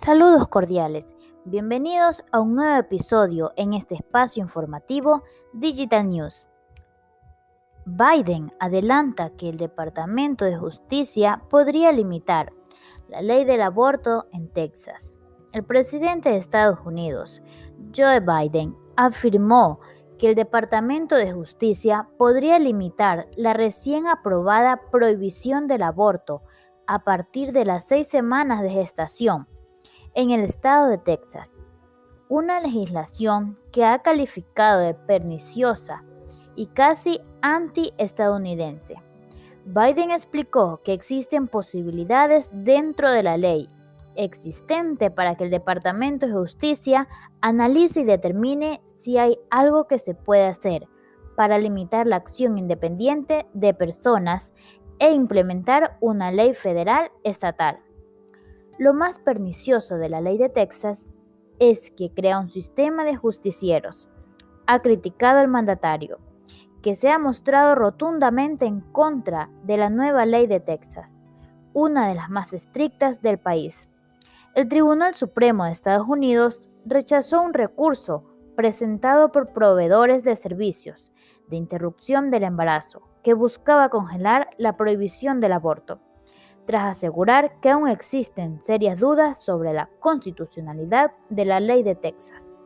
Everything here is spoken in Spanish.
Saludos cordiales, bienvenidos a un nuevo episodio en este espacio informativo Digital News. Biden adelanta que el Departamento de Justicia podría limitar la ley del aborto en Texas. El presidente de Estados Unidos, Joe Biden, afirmó que el Departamento de Justicia podría limitar la recién aprobada prohibición del aborto a partir de las seis semanas de gestación en el estado de Texas, una legislación que ha calificado de perniciosa y casi anti-estadounidense. Biden explicó que existen posibilidades dentro de la ley existente para que el Departamento de Justicia analice y determine si hay algo que se puede hacer para limitar la acción independiente de personas e implementar una ley federal estatal. Lo más pernicioso de la ley de Texas es que crea un sistema de justicieros. Ha criticado el mandatario, que se ha mostrado rotundamente en contra de la nueva ley de Texas, una de las más estrictas del país. El Tribunal Supremo de Estados Unidos rechazó un recurso presentado por proveedores de servicios de interrupción del embarazo que buscaba congelar la prohibición del aborto tras asegurar que aún existen serias dudas sobre la constitucionalidad de la ley de Texas.